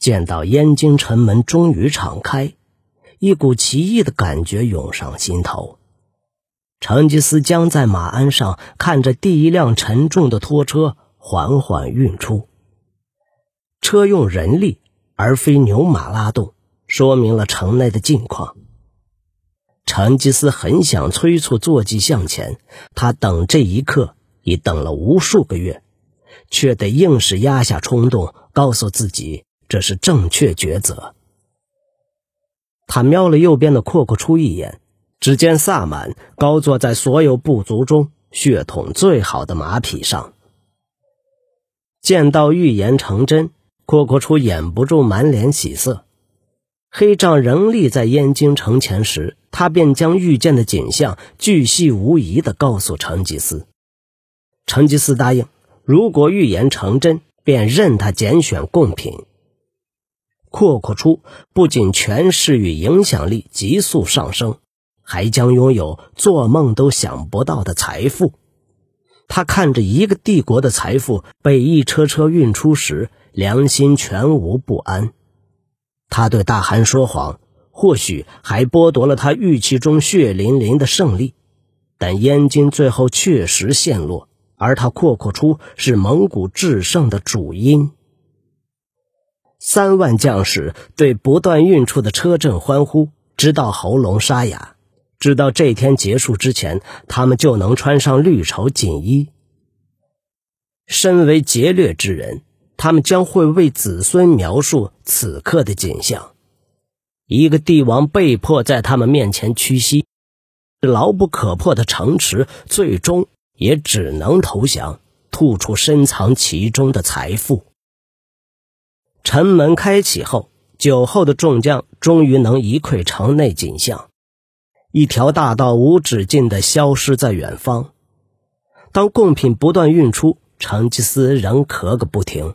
见到燕京城门终于敞开，一股奇异的感觉涌上心头。成吉思将在马鞍上，看着第一辆沉重的拖车缓缓运出。车用人力而非牛马拉动，说明了城内的境况。成吉思很想催促坐骑向前，他等这一刻已等了无数个月，却得硬是压下冲动，告诉自己这是正确抉择。他瞄了右边的阔阔初一眼。只见萨满高坐在所有部族中血统最好的马匹上，见到预言成真，阔阔初掩不住满脸喜色。黑杖仍立在燕京城前时，他便将遇见的景象巨细无遗地告诉成吉思。成吉思答应，如果预言成真，便任他拣选贡品。阔阔出不仅权势与影响力急速上升。还将拥有做梦都想不到的财富。他看着一个帝国的财富被一车车运出时，良心全无不安。他对大汗说谎，或许还剥夺了他预期中血淋淋的胜利。但燕京最后确实陷落，而他阔阔出是蒙古制胜的主因。三万将士对不断运出的车阵欢呼，直到喉咙沙哑。直到这天结束之前，他们就能穿上绿绸锦衣。身为劫掠之人，他们将会为子孙描述此刻的景象：一个帝王被迫在他们面前屈膝，牢不可破的城池最终也只能投降，吐出深藏其中的财富。城门开启后，酒后的众将终于能一窥城内景象。一条大道无止境地消失在远方。当贡品不断运出，成吉思仍咳个不停。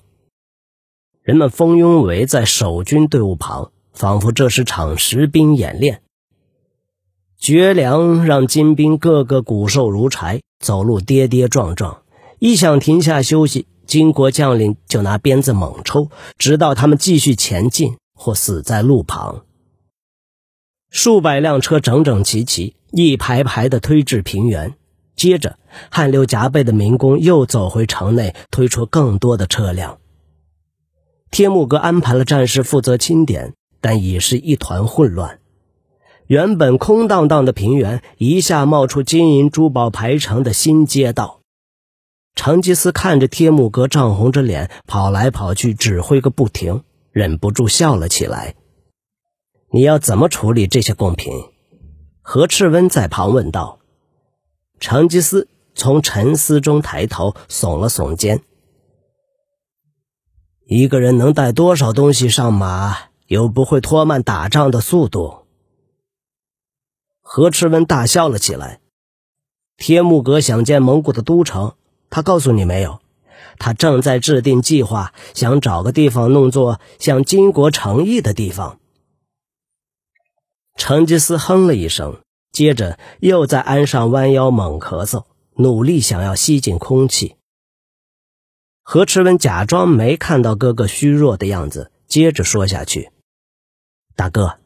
人们蜂拥围在守军队伍旁，仿佛这是场实兵演练。绝粮让金兵个个骨瘦如柴，走路跌跌撞撞。一想停下休息，金国将领就拿鞭子猛抽，直到他们继续前进或死在路旁。数百辆车整整齐齐、一排排地推至平原，接着汗流浃背的民工又走回城内，推出更多的车辆。天目阁安排了战士负责清点，但已是一团混乱。原本空荡荡的平原一下冒出金银珠宝排成的新街道。成吉思看着天木格涨红着脸跑来跑去，指挥个不停，忍不住笑了起来。你要怎么处理这些贡品？何赤温在旁问道。成吉思从沉思中抬头，耸了耸肩。一个人能带多少东西上马，又不会拖慢打仗的速度？何赤温大笑了起来。天木格想建蒙古的都城，他告诉你没有？他正在制定计划，想找个地方弄作向金国诚意的地方。成吉思哼了一声，接着又在鞍上弯腰猛咳嗽，努力想要吸进空气。何赤温假装没看到哥哥虚弱的样子，接着说下去：“大哥，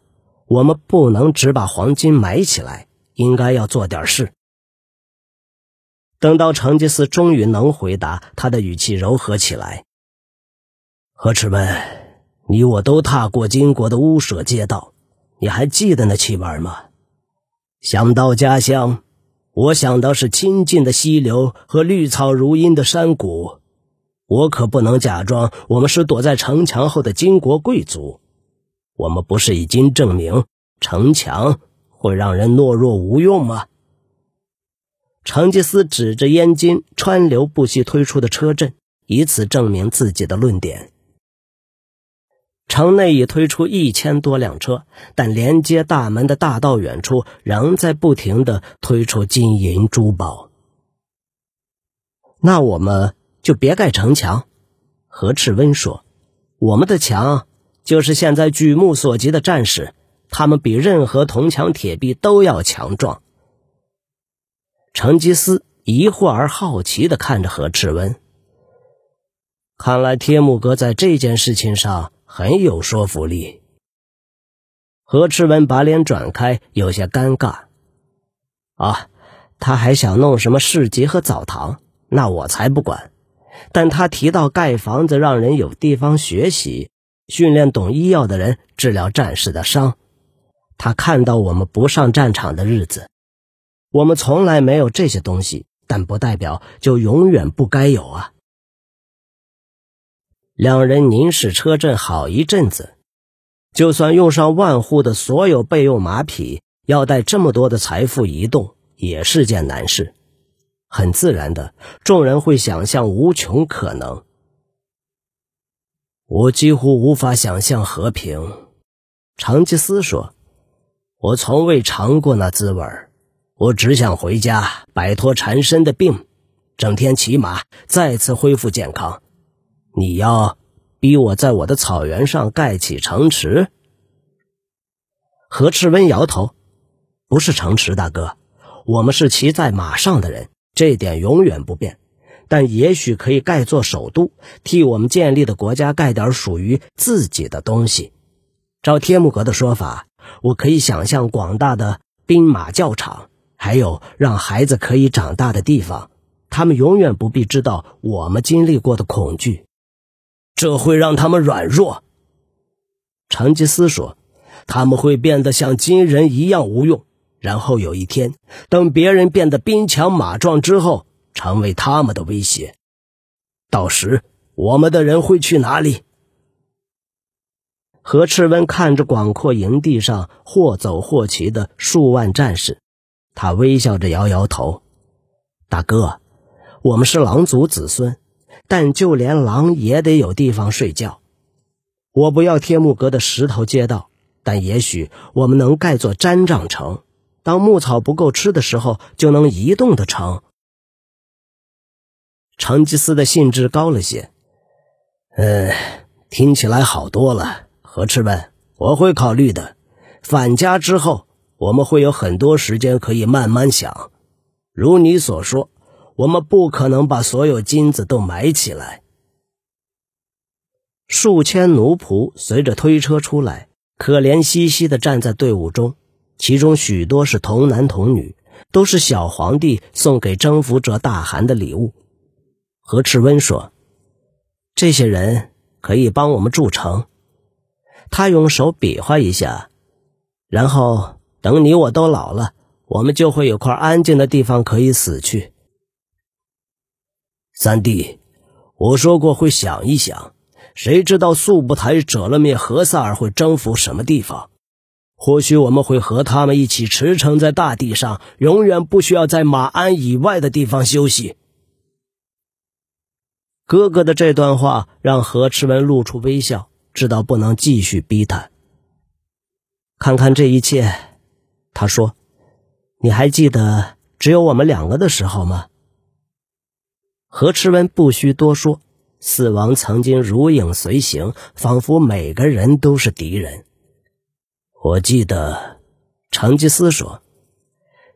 我们不能只把黄金埋起来，应该要做点事。”等到成吉思终于能回答，他的语气柔和起来：“何赤温，你我都踏过金国的屋舍街道。”你还记得那气味吗？想到家乡，我想到是清静的溪流和绿草如茵的山谷。我可不能假装我们是躲在城墙后的金国贵族。我们不是已经证明城墙会让人懦弱无用吗？成吉思指着燕京川流不息推出的车阵，以此证明自己的论点。城内已推出一千多辆车，但连接大门的大道远处仍在不停的推出金银珠宝。那我们就别盖城墙，何赤温说：“我们的墙就是现在举目所及的战士，他们比任何铜墙铁壁都要强壮。”成吉思疑惑而好奇的看着何赤温，看来天目阁在这件事情上。很有说服力。何赤文把脸转开，有些尴尬。啊，他还想弄什么市集和澡堂，那我才不管。但他提到盖房子，让人有地方学习，训练懂医药的人治疗战士的伤。他看到我们不上战场的日子，我们从来没有这些东西，但不代表就永远不该有啊。两人凝视车阵好一阵子。就算用上万户的所有备用马匹，要带这么多的财富移动，也是件难事。很自然的，众人会想象无穷可能。我几乎无法想象和平。长吉斯说：“我从未尝过那滋味我只想回家，摆脱缠身的病，整天骑马，再次恢复健康。你要？”逼我在我的草原上盖起城池。何赤温摇头：“不是城池，大哥，我们是骑在马上的人，这点永远不变。但也许可以盖座首都，替我们建立的国家盖点属于自己的东西。照天目阁的说法，我可以想象广大的兵马教场，还有让孩子可以长大的地方，他们永远不必知道我们经历过的恐惧。”这会让他们软弱，成吉思说：“他们会变得像金人一样无用，然后有一天，等别人变得兵强马壮之后，成为他们的威胁。到时，我们的人会去哪里？”何赤温看着广阔营地上或走或骑的数万战士，他微笑着摇摇头：“大哥，我们是狼族子孙。”但就连狼也得有地方睡觉。我不要天目阁的石头街道，但也许我们能盖座毡帐城。当牧草不够吃的时候，就能移动的城。成吉思的兴致高了些。嗯，听起来好多了。何赤问：“我会考虑的。返家之后，我们会有很多时间可以慢慢想。如你所说。我们不可能把所有金子都埋起来。数千奴仆随着推车出来，可怜兮兮地站在队伍中，其中许多是童男童女，都是小皇帝送给征服者大汗的礼物。何赤温说：“这些人可以帮我们筑城。”他用手比划一下，然后等你我都老了，我们就会有块安静的地方可以死去。三弟，我说过会想一想，谁知道素不台折了灭何萨尔会征服什么地方？或许我们会和他们一起驰骋在大地上，永远不需要在马鞍以外的地方休息。哥哥的这段话让何赤文露出微笑，知道不能继续逼他。看看这一切，他说：“你还记得只有我们两个的时候吗？”何赤温不需多说，死亡曾经如影随形，仿佛每个人都是敌人。我记得，成吉思说，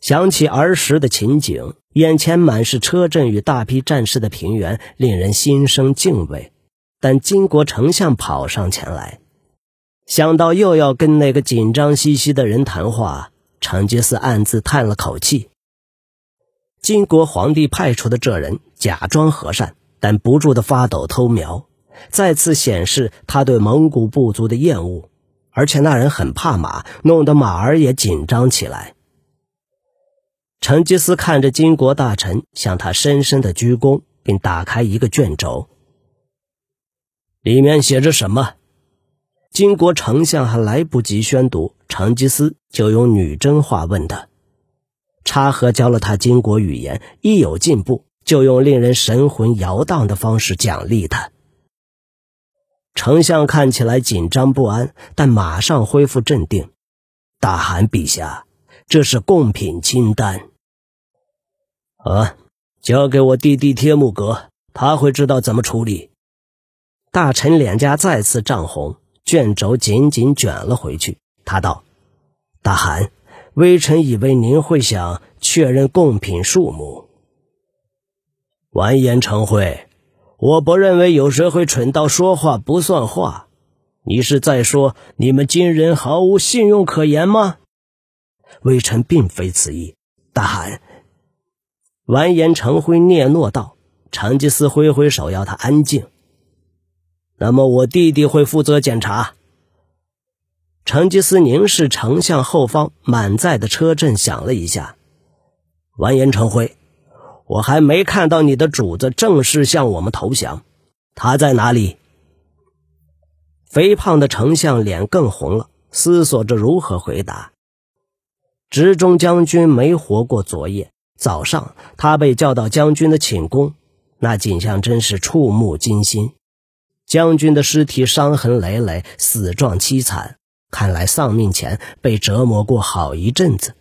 想起儿时的情景，眼前满是车阵与大批战士的平原，令人心生敬畏。但金国丞相跑上前来，想到又要跟那个紧张兮兮的人谈话，成吉思暗自叹了口气。金国皇帝派出的这人假装和善，但不住的发抖偷瞄，再次显示他对蒙古部族的厌恶。而且那人很怕马，弄得马儿也紧张起来。成吉思看着金国大臣，向他深深的鞠躬，并打开一个卷轴，里面写着什么？金国丞相还来不及宣读，成吉思就用女真话问他。插和教了他金国语言，一有进步就用令人神魂摇荡的方式奖励他。丞相看起来紧张不安，但马上恢复镇定。大汗陛下，这是贡品清单。啊，交给我弟弟帖木格，他会知道怎么处理。大臣脸颊再次涨红，卷轴紧紧卷了回去。他道：“大汗。”微臣以为您会想确认贡品数目。完颜成辉，我不认为有谁会蠢到说话不算话。你是在说你们金人毫无信用可言吗？微臣并非此意。大汗，完颜成辉嗫嚅道。成吉思挥挥手，要他安静。那么我弟弟会负责检查。成吉思凝视丞相后方满载的车阵，想了一下。完颜成辉，我还没看到你的主子正式向我们投降，他在哪里？肥胖的丞相脸更红了，思索着如何回答。直中将军没活过昨夜，早上他被叫到将军的寝宫，那景象真是触目惊心。将军的尸体伤痕累累，死状凄惨，看来丧命前被折磨过好一阵子。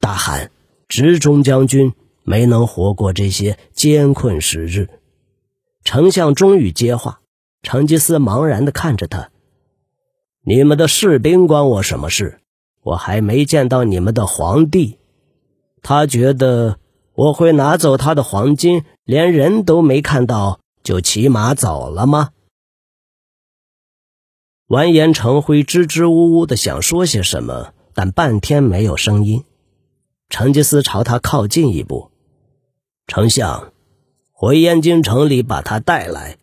大汗，直中将军没能活过这些艰困时日。丞相终于接话，成吉思茫然地看着他：“你们的士兵关我什么事？我还没见到你们的皇帝。他觉得我会拿走他的黄金，连人都没看到就骑马走了吗？”完颜成辉支支吾吾的想说些什么，但半天没有声音。成吉思朝他靠近一步，丞相，回燕京城里把他带来。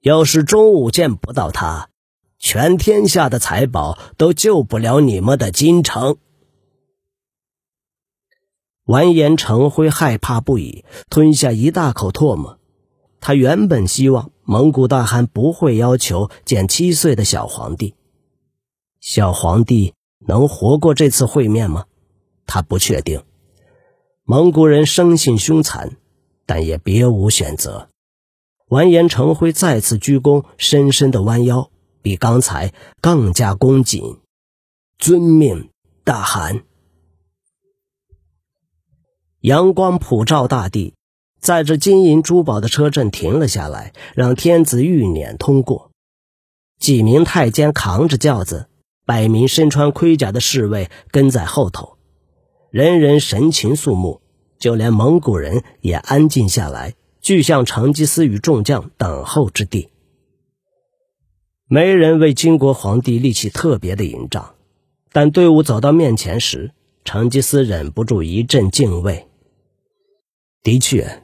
要是中午见不到他，全天下的财宝都救不了你们的京城。完颜成辉害怕不已，吞下一大口唾沫。他原本希望蒙古大汗不会要求见七岁的小皇帝，小皇帝能活过这次会面吗？他不确定，蒙古人生性凶残，但也别无选择。完颜成辉再次鞠躬，深深的弯腰，比刚才更加恭谨。遵命，大汗。阳光普照大地，载着金银珠宝的车阵停了下来，让天子御辇通过。几名太监扛着轿子，百名身穿盔甲的侍卫跟在后头。人人神情肃穆，就连蒙古人也安静下来，聚向成吉思与众将等候之地。没人为金国皇帝立起特别的营帐，但队伍走到面前时，成吉思忍不住一阵敬畏。的确，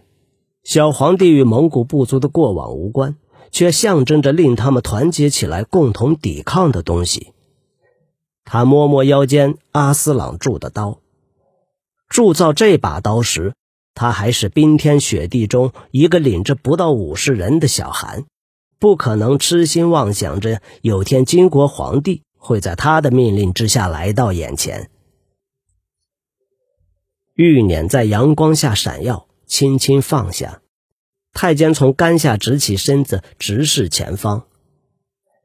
小皇帝与蒙古部族的过往无关，却象征着令他们团结起来、共同抵抗的东西。他摸摸腰间阿斯朗铸的刀。铸造这把刀时，他还是冰天雪地中一个领着不到五十人的小寒，不可能痴心妄想着有天金国皇帝会在他的命令之下来到眼前。玉辇在阳光下闪耀，轻轻放下。太监从杆下直起身子，直视前方。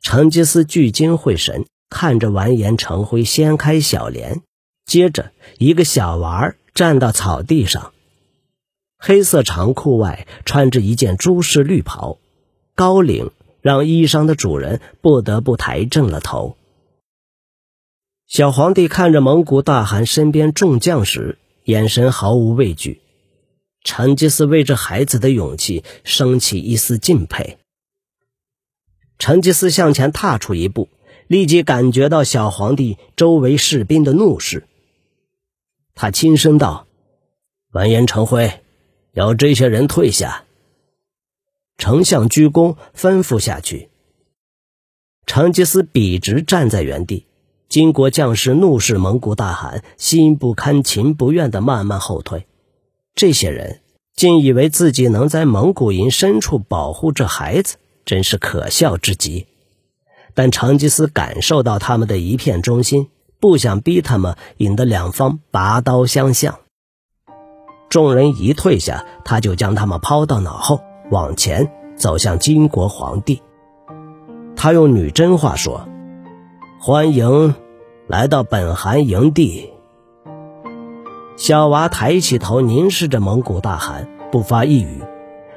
成吉思聚精会神看着完颜成辉掀开小帘。接着，一个小娃儿站到草地上，黑色长裤外穿着一件朱式绿袍，高领让衣裳的主人不得不抬正了头。小皇帝看着蒙古大汗身边众将时，眼神毫无畏惧。成吉思为这孩子的勇气升起一丝敬佩。成吉思向前踏出一步，立即感觉到小皇帝周围士兵的怒视。他轻声道：“完颜成辉，要这些人退下。”丞相鞠躬，吩咐下去。成吉思笔直站在原地，金国将士怒视蒙古大汗，心不堪情不愿的慢慢后退。这些人竟以为自己能在蒙古营深处保护这孩子，真是可笑至极。但成吉思感受到他们的一片忠心。不想逼他们，引得两方拔刀相向。众人一退下，他就将他们抛到脑后，往前走向金国皇帝。他用女真话说：“欢迎来到本汗营地。”小娃抬起头，凝视着蒙古大汗，不发一语。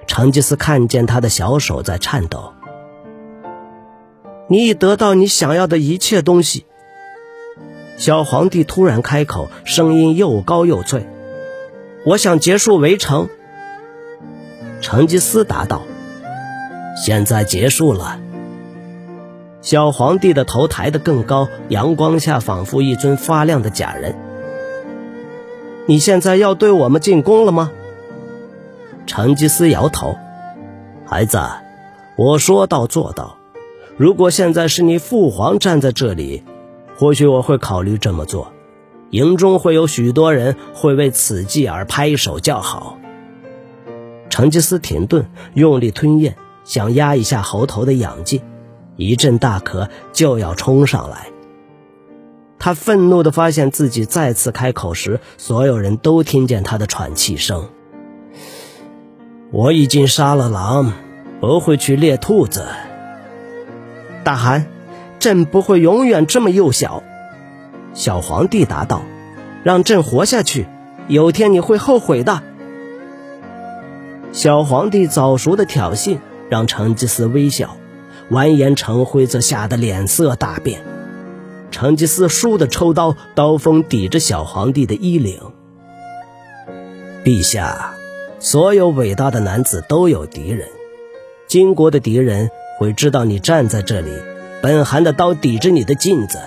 成吉思看见他的小手在颤抖。你已得到你想要的一切东西。小皇帝突然开口，声音又高又脆：“我想结束围城。”成吉思答道：“现在结束了。”小皇帝的头抬得更高，阳光下仿佛一尊发亮的假人。你现在要对我们进攻了吗？成吉思摇头。孩子，我说到做到。如果现在是你父皇站在这里，或许我会考虑这么做。营中会有许多人会为此计而拍手叫好。成吉思停顿，用力吞咽，想压一下喉头的痒劲。一阵大咳就要冲上来，他愤怒地发现自己再次开口时，所有人都听见他的喘气声。我已经杀了狼，不会去猎兔子。大汗，朕不会永远这么幼小。小皇帝答道：“让朕活下去，有天你会后悔的。”小皇帝早熟的挑衅让成吉思微笑。完颜成辉则吓得脸色大变，成吉思倏地抽刀，刀锋抵着小皇帝的衣领。陛下，所有伟大的男子都有敌人，金国的敌人会知道你站在这里，本汗的刀抵着你的镜子，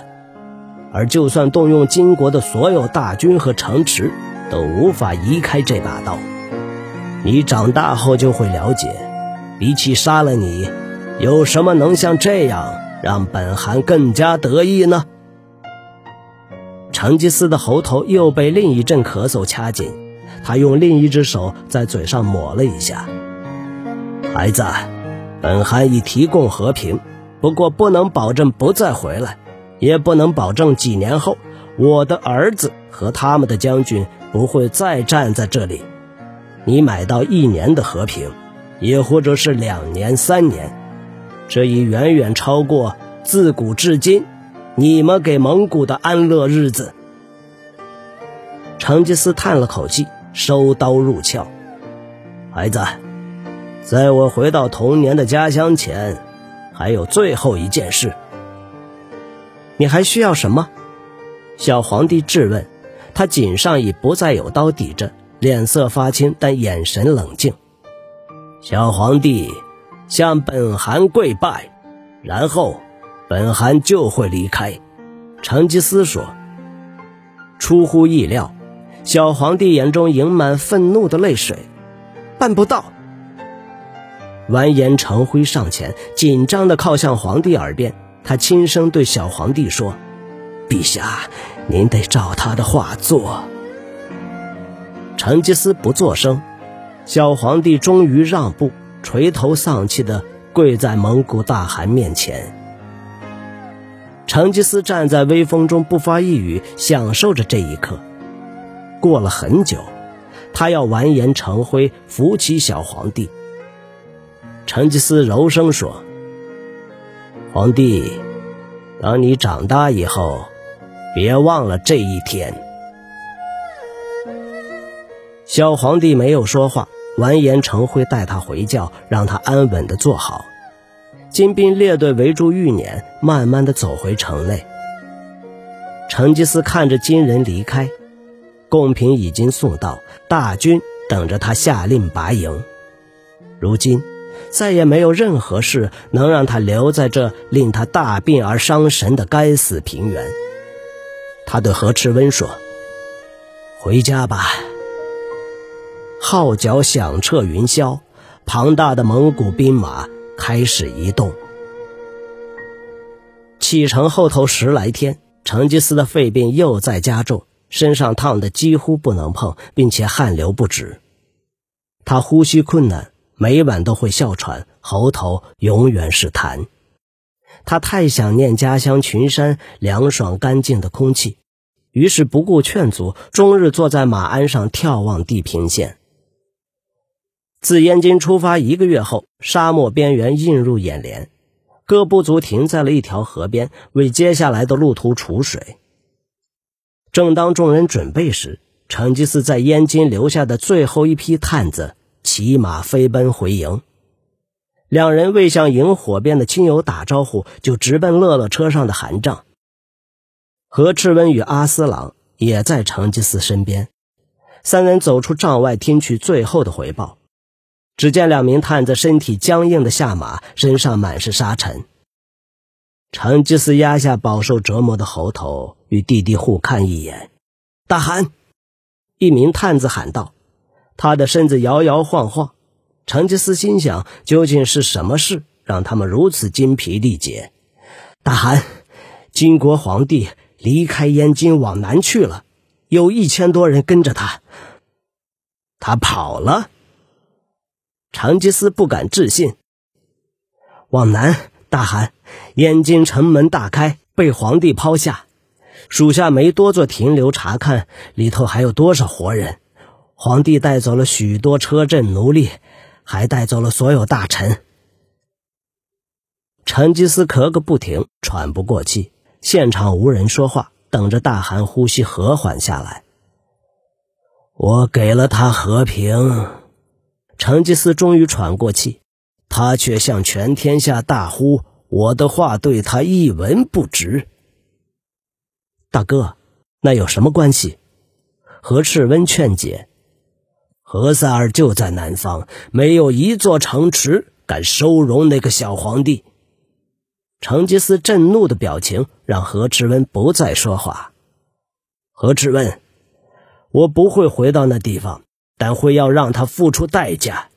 而就算动用金国的所有大军和城池，都无法移开这把刀。你长大后就会了解，比起杀了你。有什么能像这样让本汗更加得意呢？成吉思的喉头又被另一阵咳嗽掐紧，他用另一只手在嘴上抹了一下。孩子，本汗已提供和平，不过不能保证不再回来，也不能保证几年后我的儿子和他们的将军不会再站在这里。你买到一年的和平，也或者是两年、三年。这已远远超过自古至今你们给蒙古的安乐日子。成吉思叹了口气，收刀入鞘。孩子，在我回到童年的家乡前，还有最后一件事。你还需要什么？小皇帝质问。他颈上已不再有刀抵着，脸色发青，但眼神冷静。小皇帝。向本汗跪拜，然后本汗就会离开。成吉思说：“出乎意料。”小皇帝眼中盈满愤怒的泪水。办不到。完颜成辉上前，紧张地靠向皇帝耳边，他轻声对小皇帝说：“陛下，您得照他的话做。”成吉思不作声，小皇帝终于让步。垂头丧气地跪在蒙古大汗面前，成吉思站在微风中不发一语，享受着这一刻。过了很久，他要完颜成辉扶起小皇帝。成吉思柔声说：“皇帝，当你长大以后，别忘了这一天。”小皇帝没有说话。完颜成辉带他回教，让他安稳地坐好。金兵列队围住玉辇，慢慢地走回城内。成吉思看着金人离开，贡品已经送到，大军等着他下令拔营。如今，再也没有任何事能让他留在这令他大病而伤神的该死平原。他对何赤温说：“回家吧。”号角响彻云霄，庞大的蒙古兵马开始移动。启程后头十来天，成吉思的肺病又在加重，身上烫得几乎不能碰，并且汗流不止。他呼吸困难，每晚都会哮喘，喉头永远是痰。他太想念家乡群山凉爽干净的空气，于是不顾劝阻，终日坐在马鞍上眺望地平线。自燕京出发一个月后，沙漠边缘映入眼帘。各部族停在了一条河边，为接下来的路途储水。正当众人准备时，成吉思在燕京留下的最后一批探子骑马飞奔回营。两人未向营火边的亲友打招呼，就直奔乐乐车上的寒帐。何赤温与阿斯朗也在成吉思身边，三人走出帐外，听取最后的回报。只见两名探子身体僵硬的下马，身上满是沙尘。成吉思压下饱受折磨的喉头，与弟弟互看一眼。大汗，一名探子喊道：“他的身子摇摇晃晃。”成吉思心想：究竟是什么事让他们如此精疲力竭？大汗，金国皇帝离开燕京往南去了，有一千多人跟着他。他跑了。成吉思不敢置信。往南，大汗，燕京城门大开，被皇帝抛下。属下没多做停留查看，里头还有多少活人？皇帝带走了许多车阵奴隶，还带走了所有大臣。成吉思咳个不停，喘不过气。现场无人说话，等着大汗呼吸和缓下来。我给了他和平，成吉思终于喘过气，他却向全天下大呼：“我的话对他一文不值。”大哥，那有什么关系？何赤温劝解：“何塞尔就在南方，没有一座城池敢收容那个小皇帝。”成吉思震怒的表情让何赤温不再说话。何赤温，我不会回到那地方，但会要让他付出代价。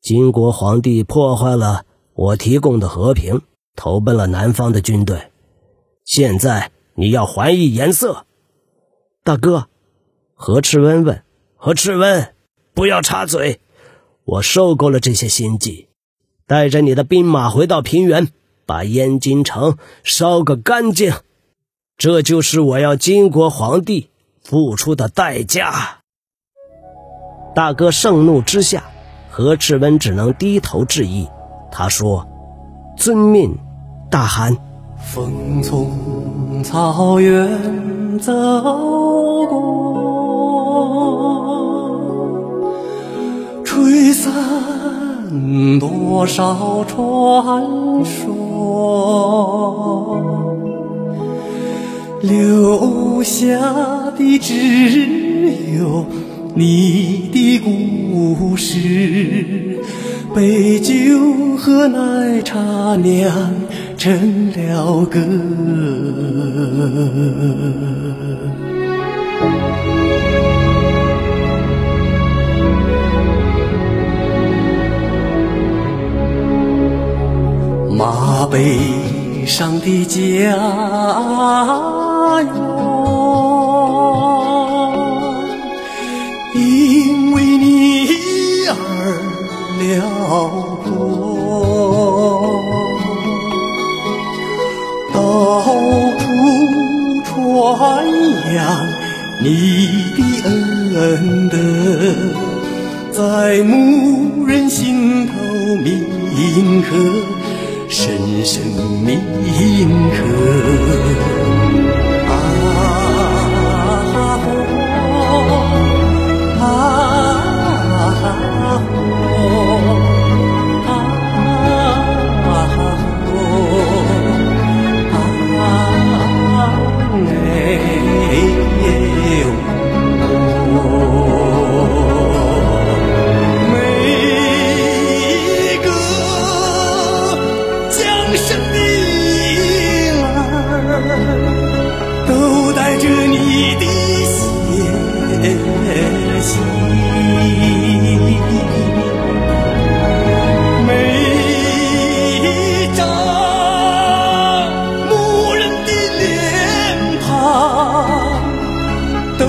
金国皇帝破坏了我提供的和平，投奔了南方的军队。现在你要还以颜色，大哥。何赤温问：“何赤温，不要插嘴。我受够了这些心计，带着你的兵马回到平原。”把燕京城烧个干净，这就是我要金国皇帝付出的代价。大哥盛怒之下，何赤温只能低头致意。他说：“遵命，大汗。”风从草原走过，吹散。多少传说，留下的只有你的故事。杯酒和奶茶酿成了歌。马背上的家园，辽阔，到处传扬你的恩德，在牧人心头铭刻。深深铭刻。每一张牧人的脸庞都